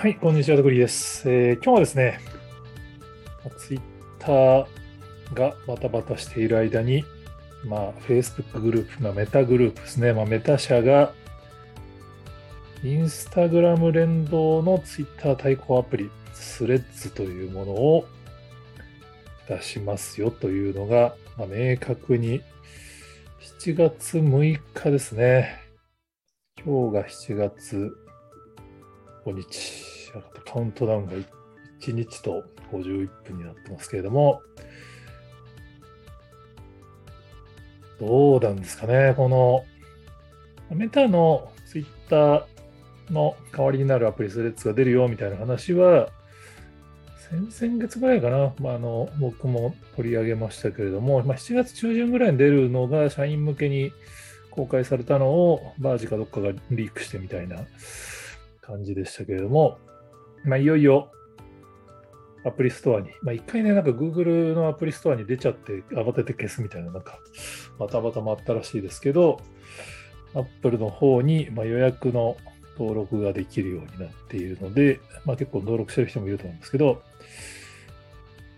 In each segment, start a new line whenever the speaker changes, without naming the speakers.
はい、こんにちは、ドグリです。えー今日はですね、ツイッターがバタバタしている間に、まあ、Facebook グループ、まあ、メタグループですね、まあ、メタ社が、インスタグラム連動のツイッター対抗アプリ、スレッズというものを出しますよというのが、まあ、明確に7月6日ですね。今日が7月5日、カウントダウンが1日と51分になってますけれども、どうなんですかね、このメタのツイッターの代わりになるアプリスレッズが出るよみたいな話は、先々月ぐらいかな、まあ、あの僕も取り上げましたけれども、まあ、7月中旬ぐらいに出るのが社員向けに公開されたのをバージかどっかがリークしてみたいな感じでしたけれども、まあ、いよいよアプリストアに、まあ、一回ね、なんか Google のアプリストアに出ちゃって慌てて消すみたいな、なんかバタバタもあったらしいですけど、Apple の方にまあ予約の登録ができるようになっているので、まあ、結構登録してる人もいると思うんですけど、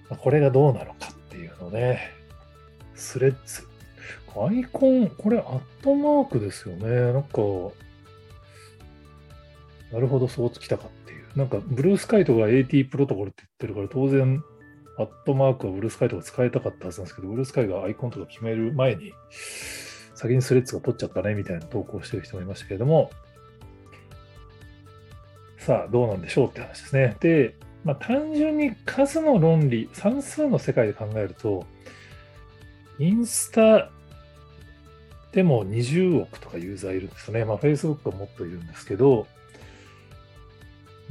まあこれがどうなのかっていうのね、スレッズ。アイコン、これアットマークですよね。なんか、なるほど、そうきたかっていう。なんか、ブルースカイトが AT プロトコルって言ってるから、当然、アットマークはブルースカイトが使いたかったはずなんですけど、ブルースカイがアイコンとか決める前に、先にスレッズが取っちゃったねみたいな投稿してる人もいましたけれども、さあ、どうなんでしょうって話ですね。で、まあ、単純に数の論理、算数の世界で考えると、インスタでも20億とかユーザーいるんですよね。まあ、Facebook はもっといるんですけど、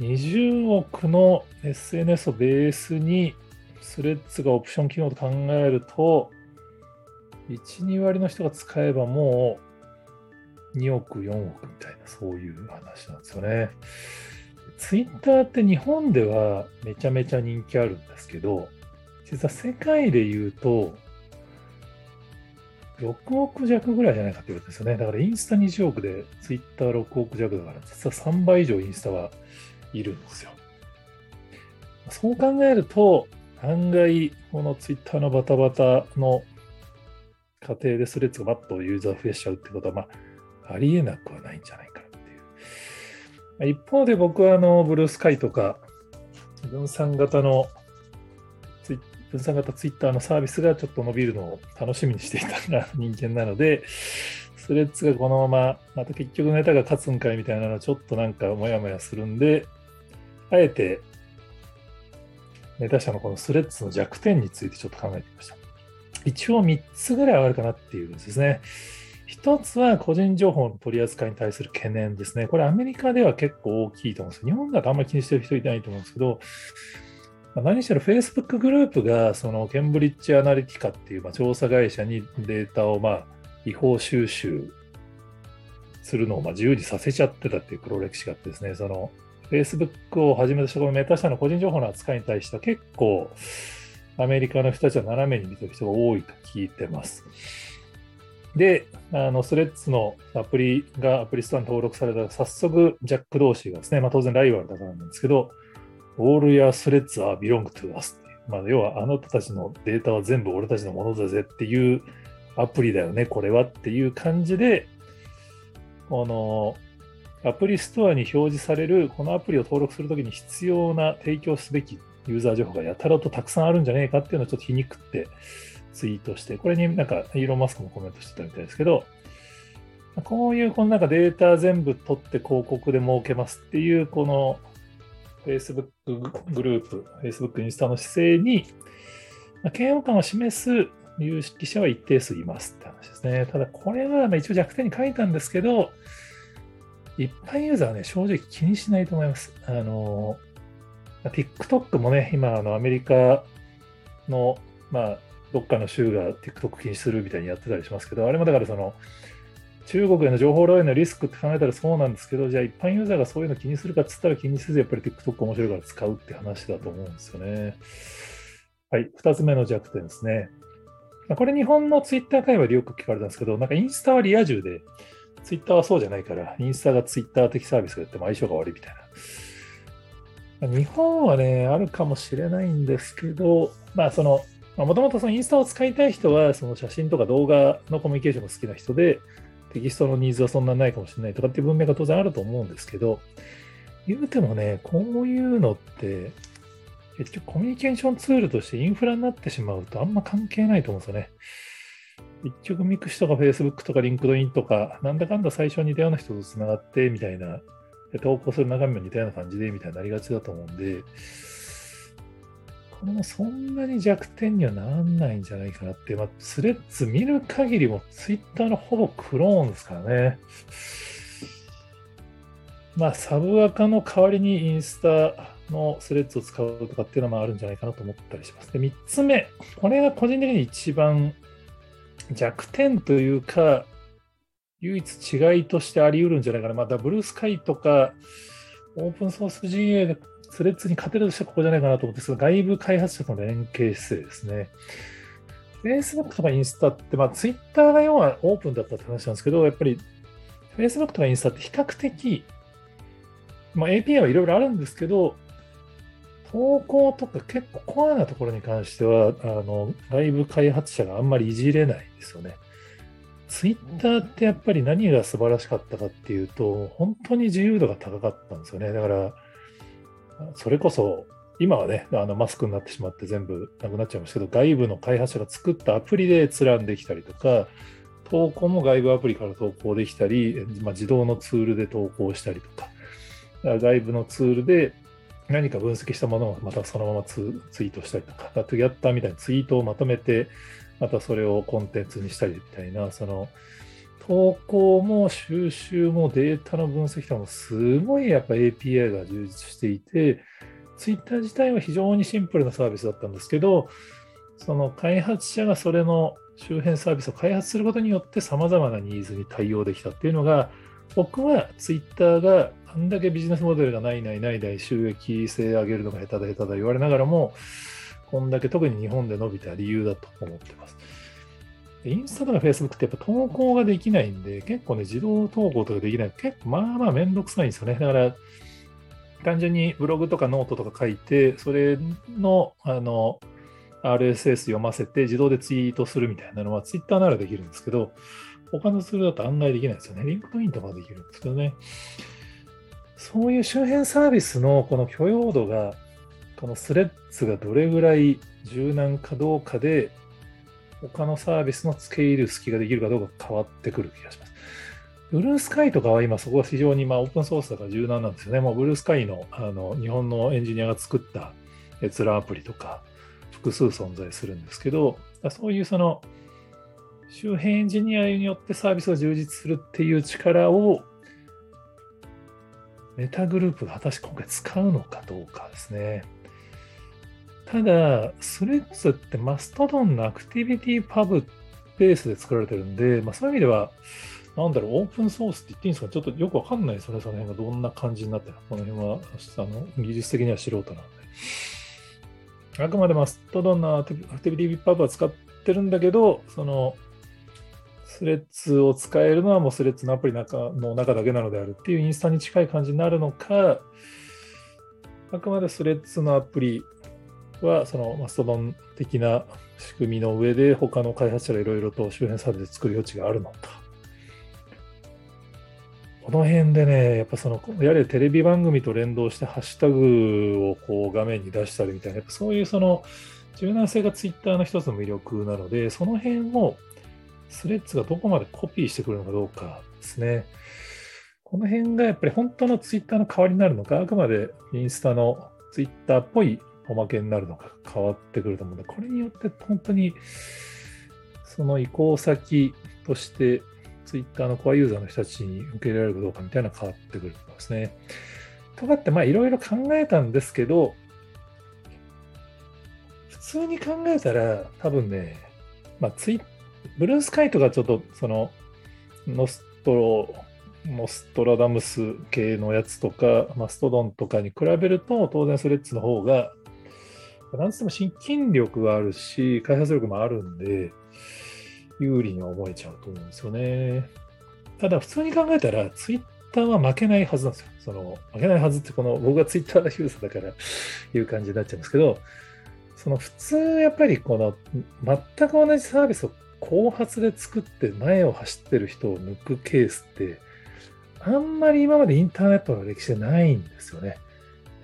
20億の SNS をベースにスレッズがオプション機能と考えると、1、2割の人が使えばもう2億、4億みたいな、そういう話なんですよね。ツイッターって日本ではめちゃめちゃ人気あるんですけど、実は世界で言うと、6億弱ぐらいじゃないかって言われてるんですよね。だからインスタ20億でツイッター6億弱だから、実は3倍以上インスタはいるんですよ。そう考えると、案外、このツイッターのバタバタの過程でスレッズがバッとユーザー増やしちゃうってことは、まあ、ありえなくはないんじゃないかなっていう。一方で僕はあの、ブルースカイとか、分散型の分散型ツイッターのサービスがちょっと伸びるのを楽しみにしていた人間なので、スレッズがこのまま、また結局ネタが勝つんかいみたいなのはちょっとなんかモヤモヤするんで、あえてネタ社のこのスレッズの弱点についてちょっと考えてみました。一応3つぐらいはあるかなっていうんですね。一つは個人情報の取り扱いに対する懸念ですね。これアメリカでは結構大きいと思うんです、日本だとあんまり気にしてる人いないと思うんですけど、何しろ Facebook グループがそのケンブリッジアナリティカっていうまあ調査会社にデータをまあ違法収集するのをまあ自由にさせちゃってたっていう黒歴史があってですね、その Facebook をはじめとしたこのメタ社の個人情報の扱いに対しては結構アメリカの人たちは斜めに見てる人が多いと聞いてます。で、あのスレッズのアプリがアプリストアに登録されたら早速ジャック同士がですね、まあ、当然ライバルだからなんですけど、All your threads are belong to us。まあ、要はあなたたちのデータは全部俺たちのものだぜっていうアプリだよね、これはっていう感じで、このアプリストアに表示されるこのアプリを登録するときに必要な提供すべきユーザー情報がやたらとたくさんあるんじゃねえかっていうのをちょっと皮肉ってツイートして、これになんかイーロン・マスクもコメントしてたみたいですけど、こういうこのなんかデータ全部取って広告で儲けますっていうこの Facebook グループ、Facebook インスタの姿勢に嫌悪感を示す有識者は一定数いますって話ですね。ただこれは一応弱点に書いたんですけど、一般ユーザーはね、正直気にしないと思います。あの、TikTok もね、今、あのアメリカの、まあ、どっかの州が TikTok 禁止するみたいにやってたりしますけど、あれもだからその、中国への情報漏洩のリスクって考えたらそうなんですけど、じゃあ一般ユーザーがそういうの気にするかっつったら気にせず、やっぱり TikTok 面白いから使うって話だと思うんですよね。はい、二つ目の弱点ですね。これ日本のツイッター界隈でよく聞かれたんですけど、なんかインスタはリア充で、ツイッターはそうじゃないから、インスタがツイッター的サービスがやっても相性が悪いみたいな日本はね、あるかもしれないんですけど、まあその、もともとそのインスタを使いたい人は、その写真とか動画のコミュニケーションが好きな人で、テキストのニーズはそんなないかもしれないとかっていう文脈が当然あると思うんですけど、言うてもね、こういうのって、結局コミュニケーションツールとしてインフラになってしまうとあんま関係ないと思うんですよね。結局ミクシとか Facebook とか LinkedIn とか、なんだかんだ最初に似たような人と繋がってみたいな、投稿する中身も似たような感じでみたいになりがちだと思うんで、これもそんなに弱点にはならないんじゃないかなって、まあ、スレッズ見る限りも Twitter のほぼクローンですからね。まあ、サブアカの代わりにインスタのスレッズを使うとかっていうのもあるんじゃないかなと思ったりします。で、3つ目、これが個人的に一番弱点というか、唯一違いとしてあり得るんじゃないかな。また、ブルースカイとか、オープンソース GA でスレッズに勝てるとしたらここじゃないかなと思って、その外部開発者との連携姿勢ですね。Facebook とかインスタって、まあ、Twitter が要はオープンだったって話なんですけど、やっぱり Facebook とかインスタって比較的、まあ、API はいろいろあるんですけど、投稿とか結構コアなところに関しては、あの、外部開発者があんまりいじれないですよね。ツイッターってやっぱり何が素晴らしかったかっていうと、本当に自由度が高かったんですよね。だから、それこそ、今はね、あのマスクになってしまって全部なくなっちゃいましたけど、外部の開発者が作ったアプリで閲覧できたりとか、投稿も外部アプリから投稿できたり、まあ、自動のツールで投稿したりとか、外部のツールで何か分析したものをまたそのままツイートしたりとか、トゥギャッターみたいなツイートをまとめて、またそれをコンテンツにしたりみたいな、その投稿も収集もデータの分析とかもすごいやっぱ API が充実していて、ツイッター自体は非常にシンプルなサービスだったんですけど、その開発者がそれの周辺サービスを開発することによって様々なニーズに対応できたっていうのが、僕はツイッターがあんだけビジネスモデルがないないないない収益性上げるのが下手だ下手だ言われながらも、こんだけ特に日本で伸びた理由だと思ってます。インスタとかフェイスブックってやっぱ投稿ができないんで、結構ね、自動投稿とかできない。結構まあまあめんどくさいんですよね。だから、単純にブログとかノートとか書いて、それの、あの、RSS 読ませて自動でツイートするみたいなのは Twitter ならできるんですけど、他のツールだとあんまできないですよね。リンクトインとかできるんですけどね。そういう周辺サービスのこの許容度が、このスレッズがどれぐらい柔軟かどうかで、他のサービスの付け入る隙ができるかどうか変わってくる気がします。ブルースカイとかは今そこは非常にまあオープンソースだから柔軟なんですよね。もうブルースカイのあの日本のエンジニアが作った閲覧アプリとか複数存在するんですけど、そういうその周辺エンジニアによってサービスが充実するっていう力をメタグループが果たして今回使うのかどうかですね。ただ、スレッズってマストドンのアクティビティパブベースで作られてるんで、まあ、そういう意味では、なんだろう、オープンソースって言っていいんですか？ちょっとよくわかんないですよね、その辺がどんな感じになってるこの辺は、あの技術的には素人なんで。あくまでマストドンのアクティビティパブは使ってるんだけど、そのスレッズを使えるのはもうスレッズのアプリの中の中だけなのであるっていうインスタに近い感じになるのか、あくまでスレッズのアプリはそのマストドン的な仕組みの上で他の開発者がいろいろと周辺サービス作る余地があるのか。この辺でね、やっぱその、やはりテレビ番組と連動してハッシュタグをこう画面に出したりみたいな、そういうその柔軟性がツイッターの一つの魅力なので、その辺をスレッズがどこまでコピーしてくるのかどうかですね。この辺がやっぱり本当のツイッターの代わりになるのか、あくまでインスタのツイッターっぽいおまけになるのか変わってくると思うので、これによって本当にその移行先としてツイッターのコアユーザーの人たちに受け入れられるかどうかみたいなのが変わってくると思いますね。とかってまあいろいろ考えたんですけど、普通に考えたら多分ね、まあ、ツイッブルースカイとかちょっとそのノストロ、ノストラダムス系のやつとか、マストドンとかに比べると、当然スレッズの方が、なんつっても親近力があるし、開発力もあるんで、有利に思えちゃうと思うんですよね。ただ、普通に考えたら、ツイッターは負けないはずなんですよ。その負けないはずって、この僕がツイッターユーザーだからいう感じになっちゃうんですけど、その普通やっぱりこの全く同じサービスを後発で作って前を走ってる人を抜くケースってあんまり今までインターネットの歴史でないんですよね。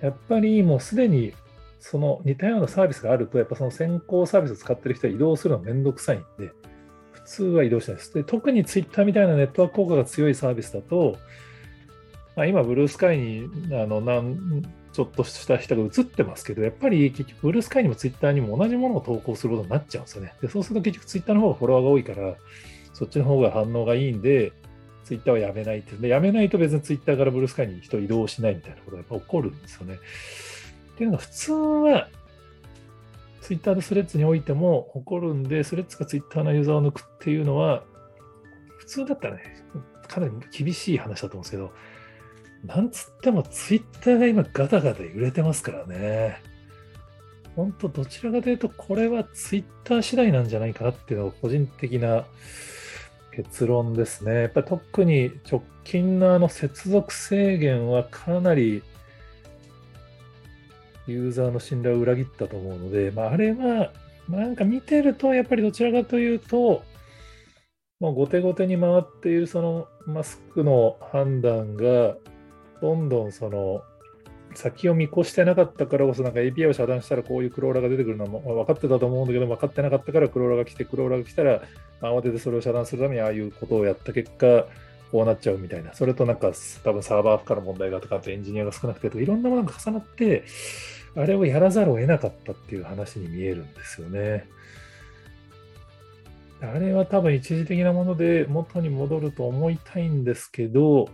やっぱりもうすでにその似たようなサービスがあると、やっぱその先行サービスを使ってる人は移動するのめんどくさいんで、普通は移動しないです。で特にツイッターみたいなネットワーク効果が強いサービスだと、まあ、今、ブルースカイにあのなんちょっとした人が映ってますけど、やっぱり結局、ブルースカイにもツイッターにも同じものを投稿することになっちゃうんですよね。でそうすると結局、ツイッターの方がフォロワーが多いから、そっちの方が反応がいいんで、ツイッターはやめないって。で、やめないと別にツイッターからブルースカイに人移動しないみたいなことがやっぱ起こるんですよね。っていうのが普通は、ツイッターでスレッズにおいても起こるんで、スレッズがツイッターのユーザーを抜くっていうのは、普通だったらね、かなり厳しい話だと思うんですけど、なんつってもツイッターが今ガタガタ揺れてますからね。本当どちらかというと、これはツイッター次第なんじゃないかなっていうのが個人的な結論ですね。やっぱり特に直近のあの接続制限はかなりユーザーの信頼を裏切ったと思うので、まあ、あれはなんか見てるとやっぱりどちらかというと、もう後手後手に回っているそのマスクの判断がどんどんその先を見越してなかったからこそ、なんか API を遮断したらこういうクローラーが出てくるのも分かってたと思うんだけど、分かってなかったからクローラーが来て、クローラーが来たら、慌ててそれを遮断するためにああいうことをやった結果、こうなっちゃうみたいな。それとなんか多分サーバー負荷の問題がとか、あとエンジニアが少なくてとか、いろんなものが重なって、あれをやらざるを得なかったっていう話に見えるんですよね。あれは多分一時的なもので元に戻ると思いたいんですけど、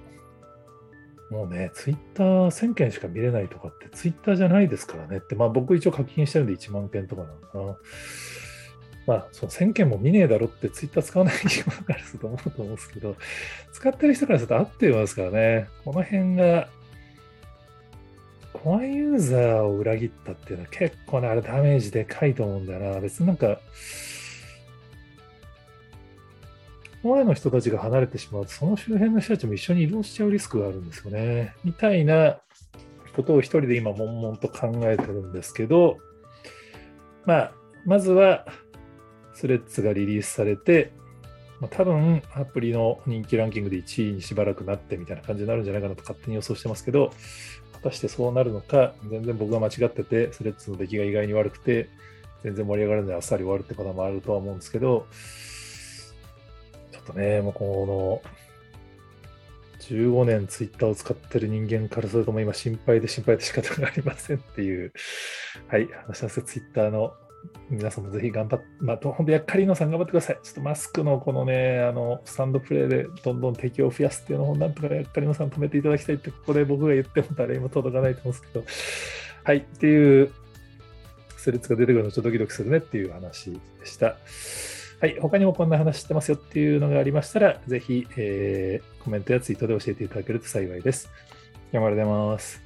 もうね、ツイッター1000件しか見れないとかってツイッターじゃないですからねって、まあ僕一応課金してるんで1万件とかなのかな。まあ、その1000件も見ねえだろってツイッター使わない人からすると思うと思うんですけど、使ってる人からすると合ってますからね、この辺が、コアユーザーを裏切ったっていうのは結構ね、あれダメージでかいと思うんだよな。別になんか、前の人たちが離れてしまうと、その周辺の人たちも一緒に移動しちゃうリスクがあるんですよね。みたいなことを一人で今、悶々と考えてるんですけど、まあ、まずは、スレッズがリリースされて、まあ、多分アプリの人気ランキングで1位にしばらくなってみたいな感じになるんじゃないかなと勝手に予想してますけど、果たしてそうなるのか、全然僕が間違ってて、スレッズの出来が意外に悪くて、全然盛り上がらないあっさり終わるってパターンもあるとは思うんですけど、とね、もうこの、15年ツイッターを使ってる人間からするとも今心配で心配で仕方がありませんっていう、はい、話なんですツイッターの皆さんもぜひ頑張って、まあ、本当やっかりのさん頑張ってください。ちょっとマスクのこのね、あの、スタンドプレイでどんどん敵を増やすっていうのをなんとかやっかりのさん止めていただきたいって、ここで僕が言っても誰も届かないと思うんですけど、はい、っていう、スレッズが出てくるのちょっとドキドキするねっていう話でした。はい、他にもこんな話してますよっていうのがありましたら、ぜひ、えー、コメントやツイートで教えていただけると幸いです。山田でます。